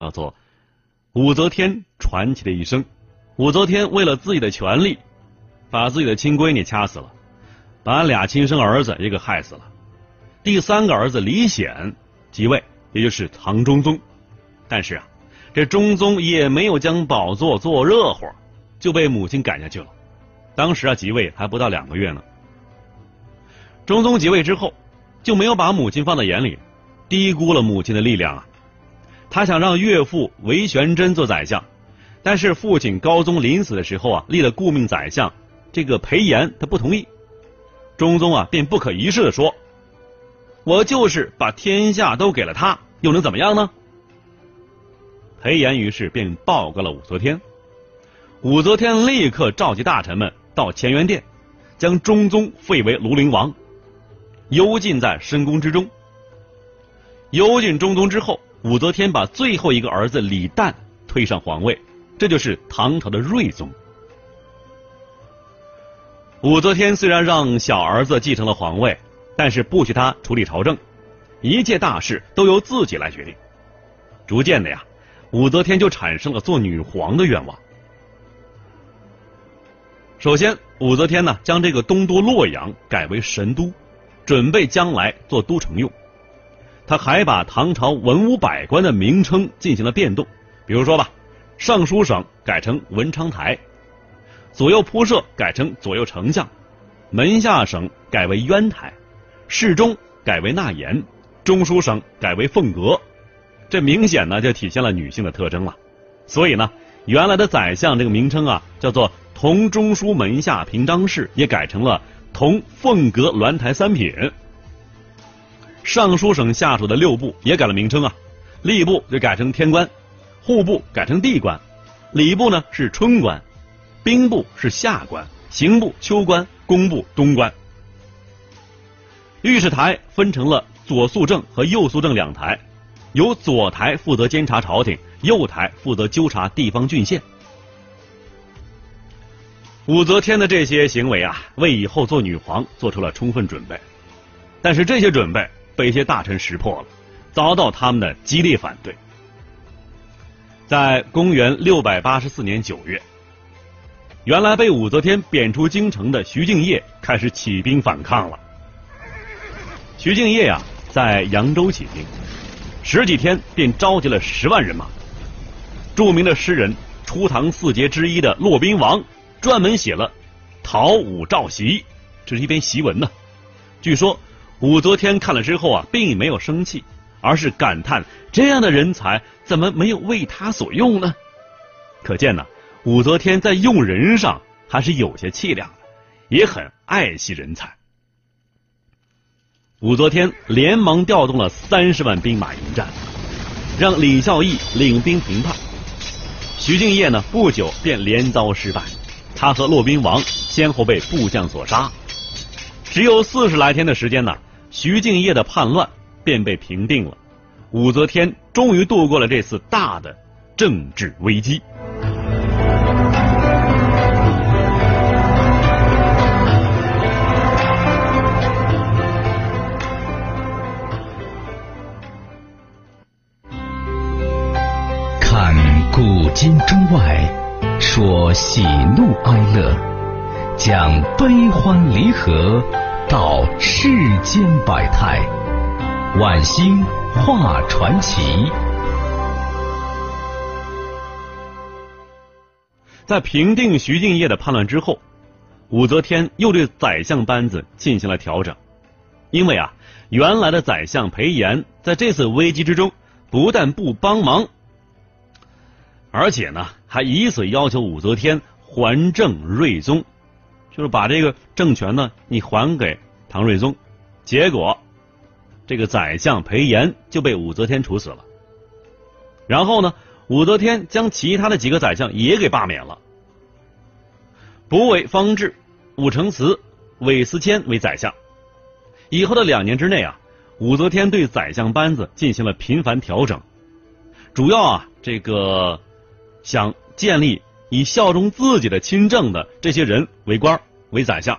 叫做武则天传奇的一生。武则天为了自己的权利，把自己的亲闺女掐死了，把俩亲生儿子也给害死了。第三个儿子李显即位，也就是唐中宗。但是啊，这中宗也没有将宝座坐热乎，就被母亲赶下去了。当时啊，即位还不到两个月呢。中宗即位之后，就没有把母亲放在眼里，低估了母亲的力量啊。他想让岳父韦玄真做宰相，但是父亲高宗临死的时候啊，立了顾命宰相，这个裴炎他不同意。中宗啊，便不可一世的说：“我就是把天下都给了他，又能怎么样呢？”裴炎于是便报告了武则天，武则天立刻召集大臣们到乾元殿，将中宗废为庐陵王。幽禁在深宫之中。幽禁中宗之后，武则天把最后一个儿子李旦推上皇位，这就是唐朝的睿宗。武则天虽然让小儿子继承了皇位，但是不许他处理朝政，一切大事都由自己来决定。逐渐的呀，武则天就产生了做女皇的愿望。首先，武则天呢将这个东都洛阳改为神都。准备将来做都城用，他还把唐朝文武百官的名称进行了变动，比如说吧，尚书省改成文昌台，左右仆射改成左右丞相，门下省改为渊台，侍中改为纳言，中书省改为凤阁，这明显呢就体现了女性的特征了。所以呢，原来的宰相这个名称啊，叫做同中书门下平章事，也改成了。同凤阁鸾台三品，尚书省下属的六部也改了名称啊，吏部就改成天官，户部改成地官，礼部呢是春官，兵部是夏官，刑部秋官，工部冬官。御史台分成了左肃正和右肃正两台，由左台负责监察朝廷，右台负责纠察地方郡县。武则天的这些行为啊，为以后做女皇做出了充分准备，但是这些准备被一些大臣识破了，遭到他们的激烈反对。在公元六百八十四年九月，原来被武则天贬出京城的徐敬业开始起兵反抗了。徐敬业呀，在扬州起兵，十几天便召集了十万人马。著名的诗人初唐四杰之一的骆宾王。专门写了《讨武召檄》，这是一篇檄文呢。据说武则天看了之后啊，并没有生气，而是感叹这样的人才怎么没有为他所用呢？可见呢，武则天在用人上还是有些气量的，也很爱惜人才。武则天连忙调动了三十万兵马迎战，让李孝义领兵平叛。徐敬业呢，不久便连遭失败。他和骆宾王先后被部将所杀，只有四十来天的时间呢，徐敬业的叛乱便被平定了，武则天终于度过了这次大的政治危机。看古今中外。说喜怒哀乐，讲悲欢离合，道世间百态，晚星画传奇。在平定徐敬业的叛乱之后，武则天又对宰相班子进行了调整，因为啊，原来的宰相裴炎在这次危机之中不但不帮忙。而且呢，还以此要求武则天还政睿宗，就是把这个政权呢，你还给唐睿宗。结果，这个宰相裴炎就被武则天处死了。然后呢，武则天将其他的几个宰相也给罢免了。补委方志、武承祠、韦思谦为宰相。以后的两年之内啊，武则天对宰相班子进行了频繁调整，主要啊，这个。想建立以效忠自己的亲政的这些人为官为宰相。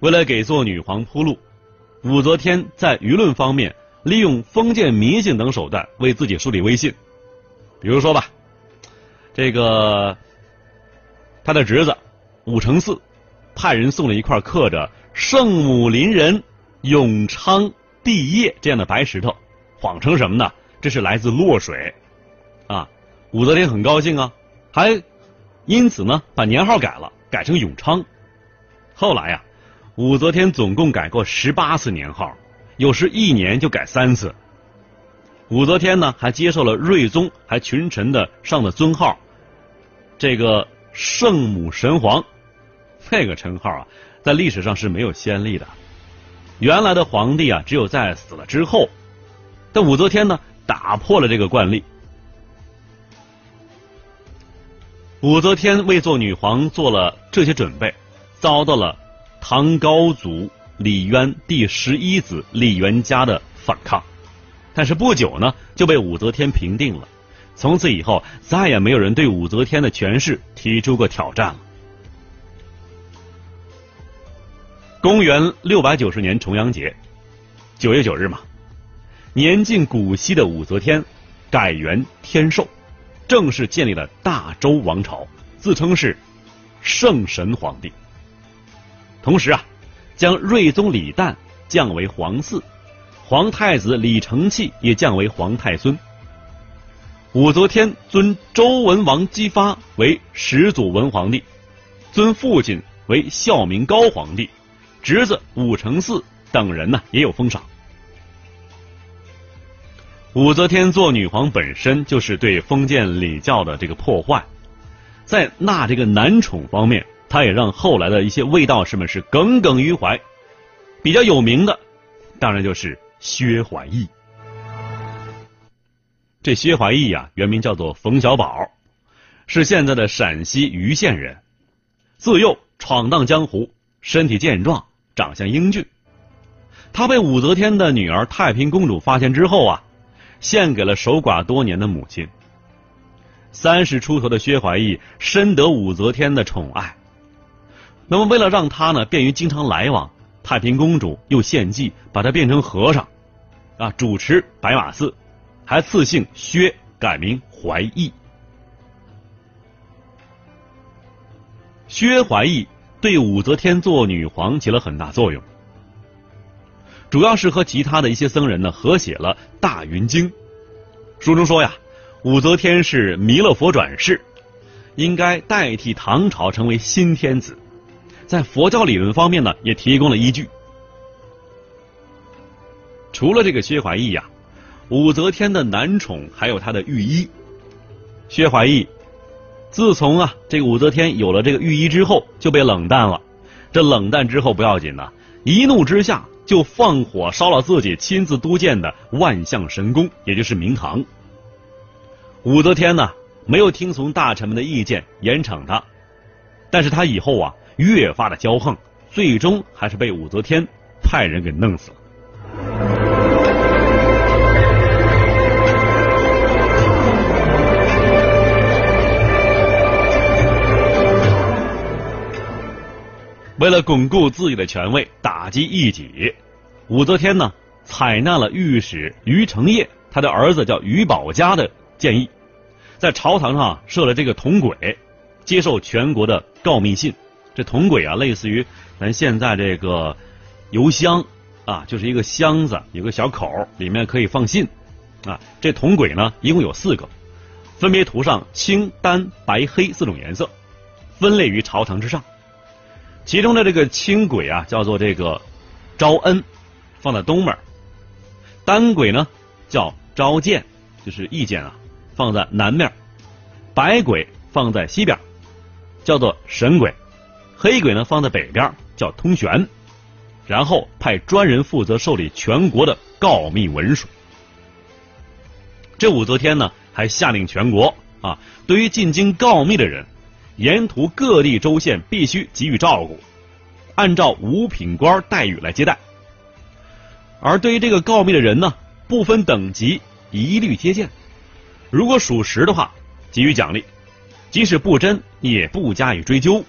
为了给做女皇铺路，武则天在舆论方面利用封建迷信等手段为自己树立威信。比如说吧，这个他的侄子武承嗣派人送了一块刻着“圣母临人，永昌帝业”这样的白石头，谎称什么呢？这是来自洛水。啊，武则天很高兴啊，还因此呢把年号改了，改成永昌。后来呀，武则天总共改过十八次年号，有时一年就改三次。武则天呢还接受了睿宗还群臣的上的尊号，这个圣母神皇，这个称号啊，在历史上是没有先例的。原来的皇帝啊，只有在死了之后，但武则天呢打破了这个惯例。武则天为做女皇做了这些准备，遭到了唐高祖李渊第十一子李元嘉的反抗，但是不久呢就被武则天平定了。从此以后，再也没有人对武则天的权势提出过挑战了。公元六百九十年重阳节，九月九日嘛，年近古稀的武则天改元天寿。正式建立了大周王朝，自称是圣神皇帝。同时啊，将睿宗李旦降为皇嗣，皇太子李承器也降为皇太孙。武则天尊周文王姬发为始祖文皇帝，尊父亲为孝明高皇帝，侄子武承嗣等人呢也有封赏。武则天做女皇本身就是对封建礼教的这个破坏，在纳这个男宠方面，她也让后来的一些卫道士们是耿耿于怀。比较有名的，当然就是薛怀义。这薛怀义呀，原名叫做冯小宝，是现在的陕西盂县人。自幼闯荡江湖，身体健壮，长相英俊。他被武则天的女儿太平公主发现之后啊。献给了守寡多年的母亲。三十出头的薛怀义深得武则天的宠爱，那么为了让他呢便于经常来往，太平公主又献计把他变成和尚，啊，主持白马寺，还赐姓薛，改名怀义。薛怀义对武则天做女皇起了很大作用。主要是和其他的一些僧人呢合写了《大云经》，书中说呀，武则天是弥勒佛转世，应该代替唐朝成为新天子，在佛教理论方面呢也提供了依据。除了这个薛怀义呀，武则天的男宠还有他的御医，薛怀义，自从啊这个武则天有了这个御医之后就被冷淡了，这冷淡之后不要紧呐，一怒之下。就放火烧了自己亲自督建的万象神宫，也就是明堂。武则天呢，没有听从大臣们的意见严惩他，但是他以后啊越发的骄横，最终还是被武则天派人给弄死了。为了巩固自己的权位，打击异己，武则天呢采纳了御史于承业他的儿子叫于宝家的建议，在朝堂上设了这个铜轨，接受全国的告密信。这铜轨啊，类似于咱现在这个邮箱啊，就是一个箱子，有个小口，里面可以放信啊。这铜轨呢，一共有四个，分别涂上青、丹、白、黑四种颜色，分类于朝堂之上。其中的这个青轨啊，叫做这个招恩，放在东面；单轨呢叫召见，就是意见啊，放在南面；白轨放在西边，叫做神轨；黑轨呢放在北边，叫通玄。然后派专人负责受理全国的告密文书。这武则天呢，还下令全国啊，对于进京告密的人。沿途各地州县必须给予照顾，按照五品官待遇来接待。而对于这个告密的人呢，不分等级，一律接见。如果属实的话，给予奖励；即使不真，也不加以追究。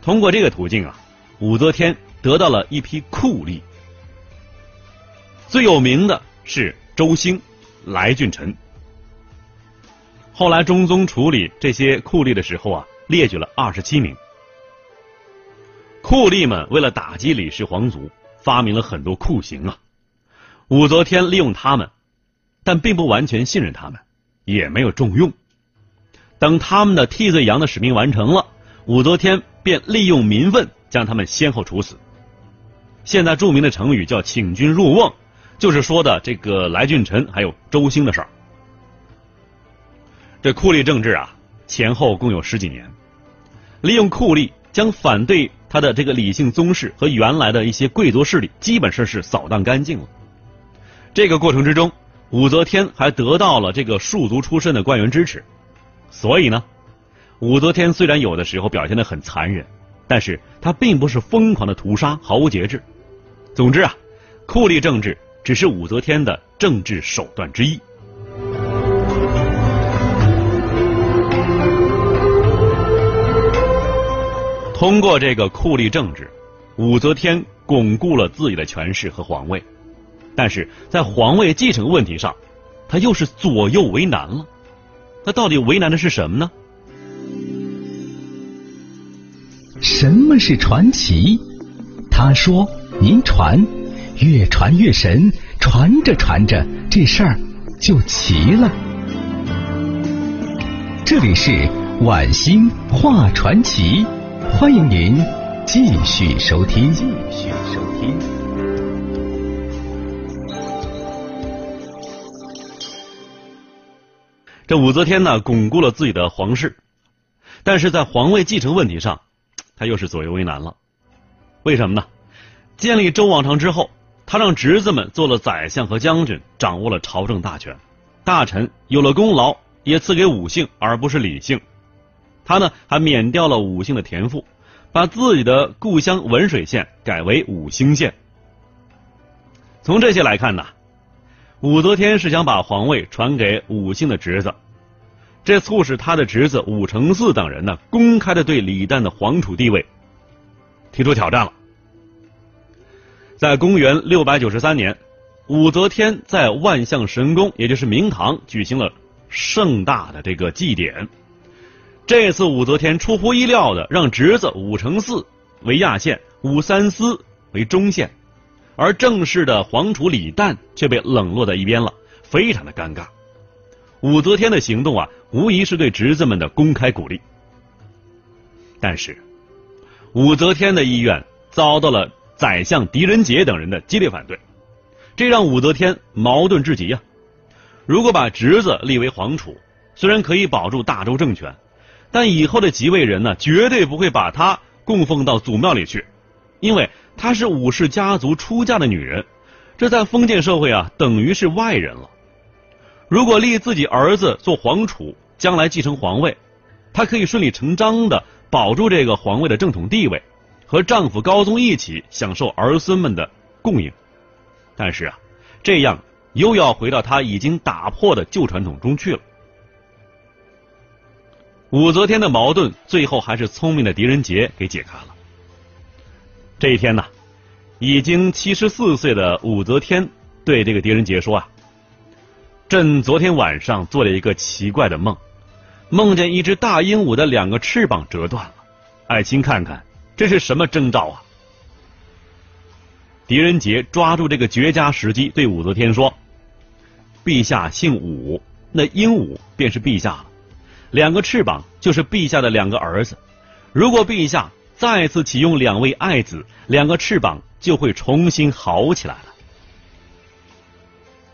通过这个途径啊，武则天得到了一批酷吏。最有名的是周兴、来俊臣。后来中宗处理这些酷吏的时候啊，列举了二十七名。酷吏们为了打击李氏皇族，发明了很多酷刑啊。武则天利用他们，但并不完全信任他们，也没有重用。等他们的替罪羊的使命完成了，武则天便利用民愤将他们先后处死。现在著名的成语叫“请君入瓮”，就是说的这个来俊臣还有周兴的事儿。这酷吏政治啊，前后共有十几年，利用酷吏将反对他的这个李姓宗室和原来的一些贵族势力，基本上是扫荡干净了。这个过程之中，武则天还得到了这个庶族出身的官员支持，所以呢，武则天虽然有的时候表现的很残忍，但是她并不是疯狂的屠杀，毫无节制。总之啊，酷吏政治只是武则天的政治手段之一。通过这个酷吏政治，武则天巩固了自己的权势和皇位，但是在皇位继承问题上，他又是左右为难了。他到底为难的是什么呢？什么是传奇？他说：“您传，越传越神，传着传着，这事儿就齐了。”这里是晚星话传奇。欢迎您继续收听。继续收听。这武则天呢，巩固了自己的皇室，但是在皇位继承问题上，她又是左右为难了。为什么呢？建立周王朝之后，他让侄子们做了宰相和将军，掌握了朝政大权。大臣有了功劳，也赐给武姓，而不是李姓。他呢还免掉了武姓的田赋，把自己的故乡文水县改为武兴县。从这些来看呢，武则天是想把皇位传给武姓的侄子，这促使他的侄子武承嗣等人呢公开的对李旦的皇储地位提出挑战了。在公元六百九十三年，武则天在万象神宫，也就是明堂，举行了盛大的这个祭典。这次武则天出乎意料的让侄子武承嗣为亚县，武三思为中县，而正式的皇储李旦却被冷落在一边了，非常的尴尬。武则天的行动啊，无疑是对侄子们的公开鼓励。但是，武则天的意愿遭到了宰相狄仁杰等人的激烈反对，这让武则天矛盾至极呀。如果把侄子立为皇储，虽然可以保住大周政权。但以后的即位人呢，绝对不会把她供奉到祖庙里去，因为她是武氏家族出嫁的女人，这在封建社会啊，等于是外人了。如果立自己儿子做皇储，将来继承皇位，她可以顺理成章的保住这个皇位的正统地位，和丈夫高宗一起享受儿孙们的供应。但是啊，这样又要回到她已经打破的旧传统中去了。武则天的矛盾，最后还是聪明的狄仁杰给解开了。这一天呢，已经七十四岁的武则天对这个狄仁杰说：“啊，朕昨天晚上做了一个奇怪的梦，梦见一只大鹦鹉的两个翅膀折断了。爱卿看看，这是什么征兆啊？”狄仁杰抓住这个绝佳时机，对武则天说：“陛下姓武，那鹦鹉便是陛下了。”两个翅膀就是陛下的两个儿子，如果陛下再次启用两位爱子，两个翅膀就会重新好起来了。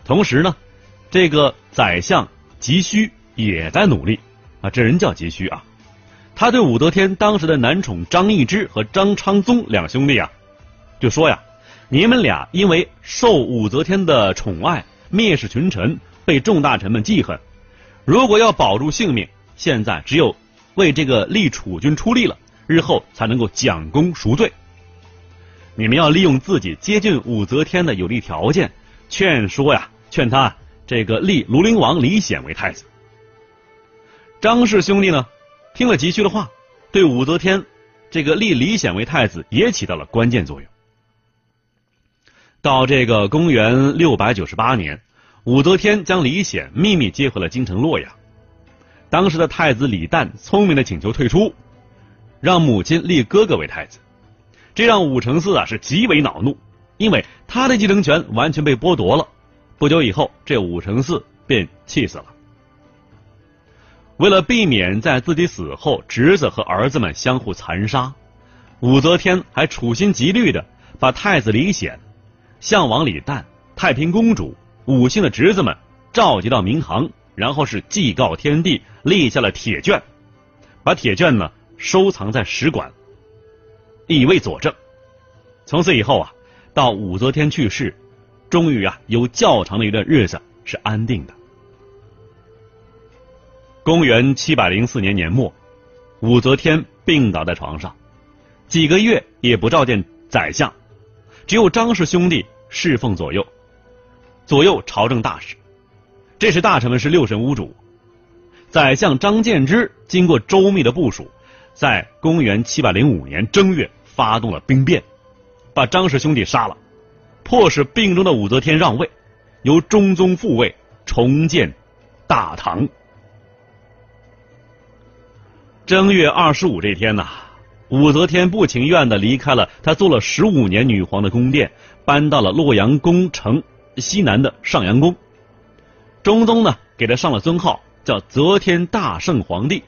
同时呢，这个宰相急需也在努力啊，这人叫急需啊，他对武则天当时的男宠张易之和张昌宗两兄弟啊，就说呀：“你们俩因为受武则天的宠爱，蔑视群臣，被众大臣们记恨，如果要保住性命。”现在只有为这个立储君出力了，日后才能够奖功赎罪。你们要利用自己接近武则天的有利条件，劝说呀，劝他这个立庐陵王李显为太子。张氏兄弟呢，听了急需的话，对武则天这个立李显为太子也起到了关键作用。到这个公元六百九十八年，武则天将李显秘密接回了京城洛阳。当时的太子李旦聪明的请求退出，让母亲立哥哥为太子，这让武承嗣啊是极为恼怒，因为他的继承权完全被剥夺了。不久以后，这武承嗣便气死了。为了避免在自己死后侄子和儿子们相互残杀，武则天还处心积虑的把太子李显、相王李旦、太平公主、武姓的侄子们召集到明堂，然后是祭告天地，立下了铁卷，把铁卷呢收藏在史馆，以为佐证。从此以后啊，到武则天去世，终于啊有较长的一段日子是安定的。公元七百零四年年末，武则天病倒在床上，几个月也不召见宰相，只有张氏兄弟侍奉左右，左右朝政大事。这时大臣们是六神无主。宰相张建之经过周密的部署，在公元七百零五年正月发动了兵变，把张氏兄弟杀了，迫使病中的武则天让位，由中宗复位，重建大唐。正月二十五这天呐，武则天不情愿的离开了她做了十五年女皇的宫殿，搬到了洛阳宫城西南的上阳宫。中宗呢，给他上了尊号，叫则天大圣皇帝。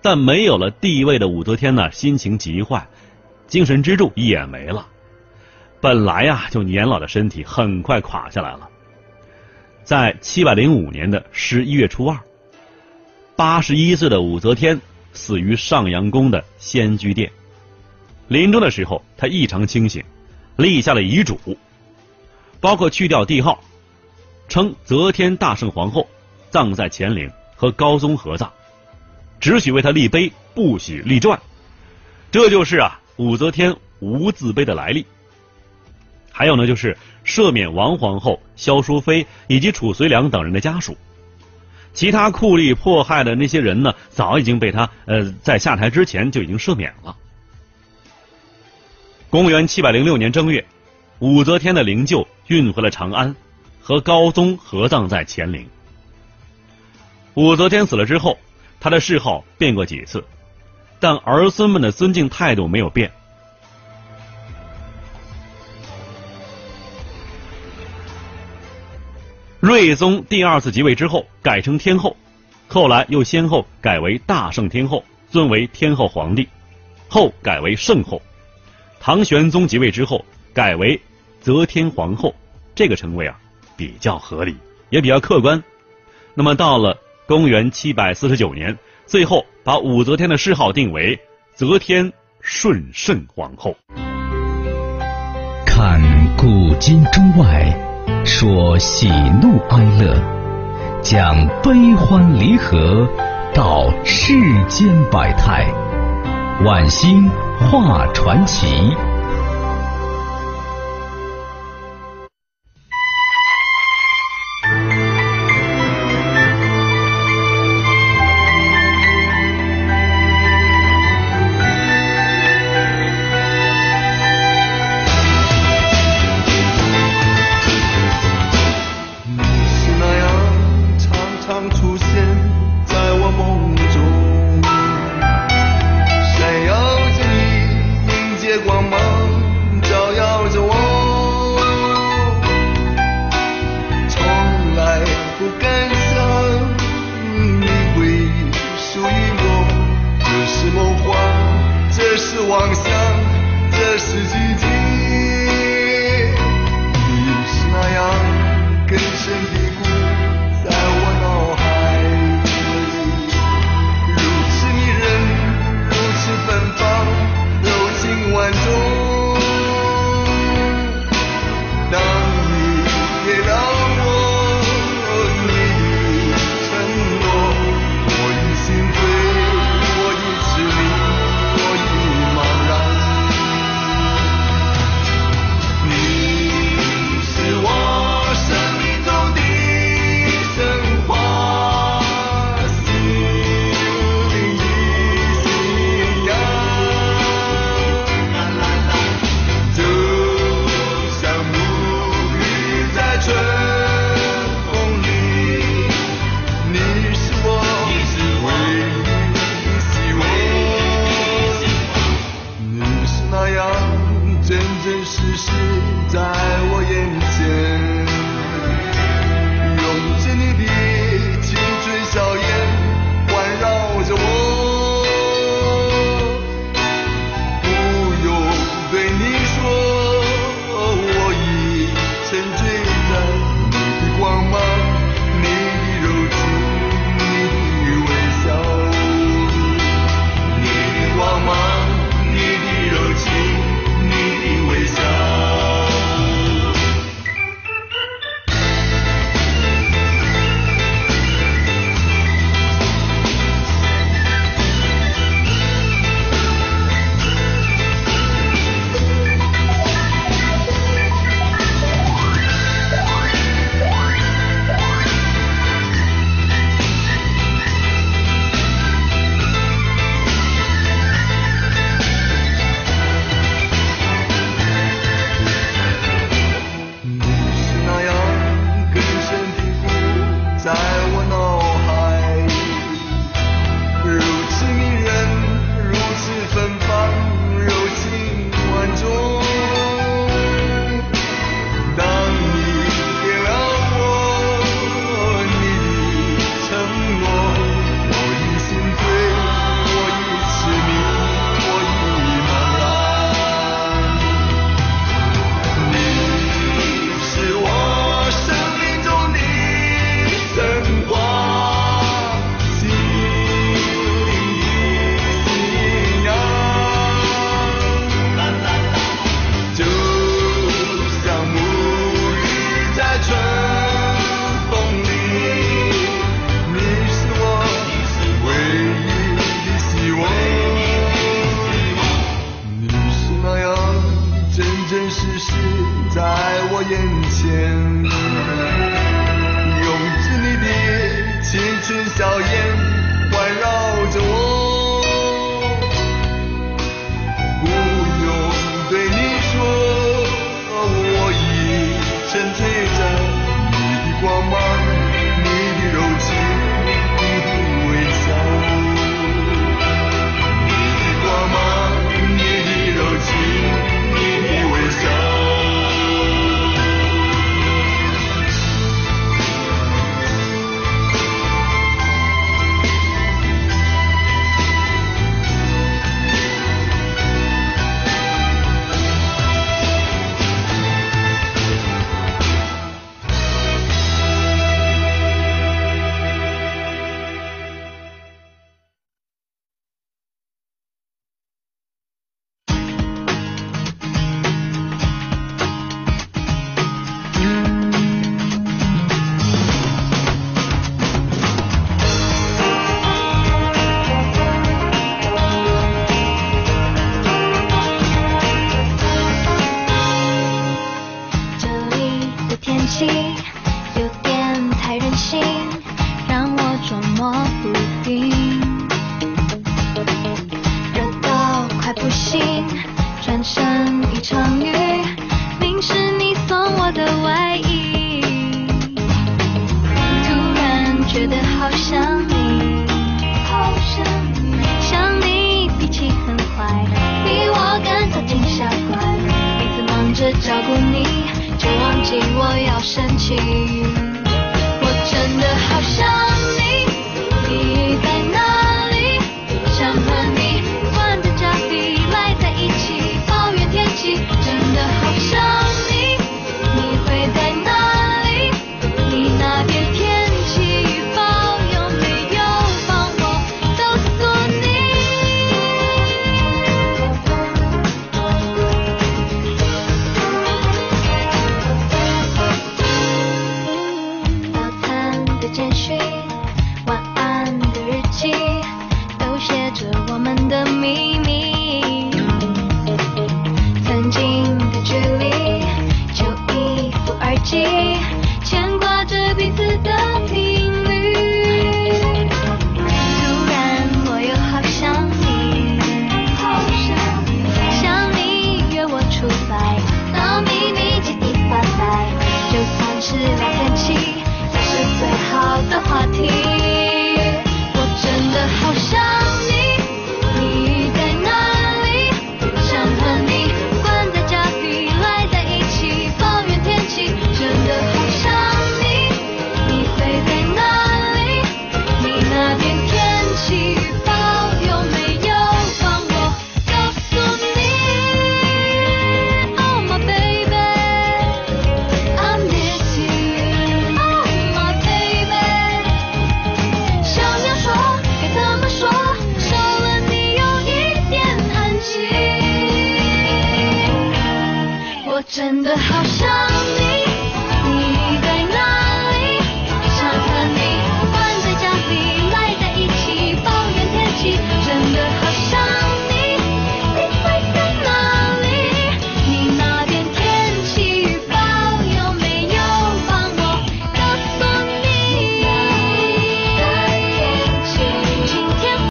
但没有了帝位的武则天呢，心情极坏，精神支柱也没了。本来呀，就年老的身体很快垮下来了。在七百零五年的十一月初二，八十一岁的武则天。死于上阳宫的仙居殿。临终的时候，他异常清醒，立下了遗嘱，包括去掉帝号，称则天大圣皇后，葬在乾陵，和高宗合葬，只许为他立碑，不许立传。这就是啊，武则天无字碑的来历。还有呢，就是赦免王皇后、萧淑妃以及褚遂良等人的家属。其他酷吏迫害的那些人呢，早已经被他呃在下台之前就已经赦免了。公元七百零六年正月，武则天的灵柩运回了长安，和高宗合葬在乾陵。武则天死了之后，她的谥号变过几次，但儿孙们的尊敬态度没有变。睿宗第二次即位之后，改称天后，后来又先后改为大圣天后，尊为天后皇帝，后改为圣后。唐玄宗即位之后，改为则天皇后，这个称谓啊比较合理，也比较客观。那么到了公元七百四十九年，最后把武则天的谥号定为则天顺圣皇后。看古今中外。说喜怒哀乐，讲悲欢离合，道世间百态，晚星画传奇。转身一场雨，淋湿你送我的外衣。突然觉得好想你，好想你，想你脾气很坏，比我更早进下怪，每次忙着照顾你，就忘记我要生气。我真的好想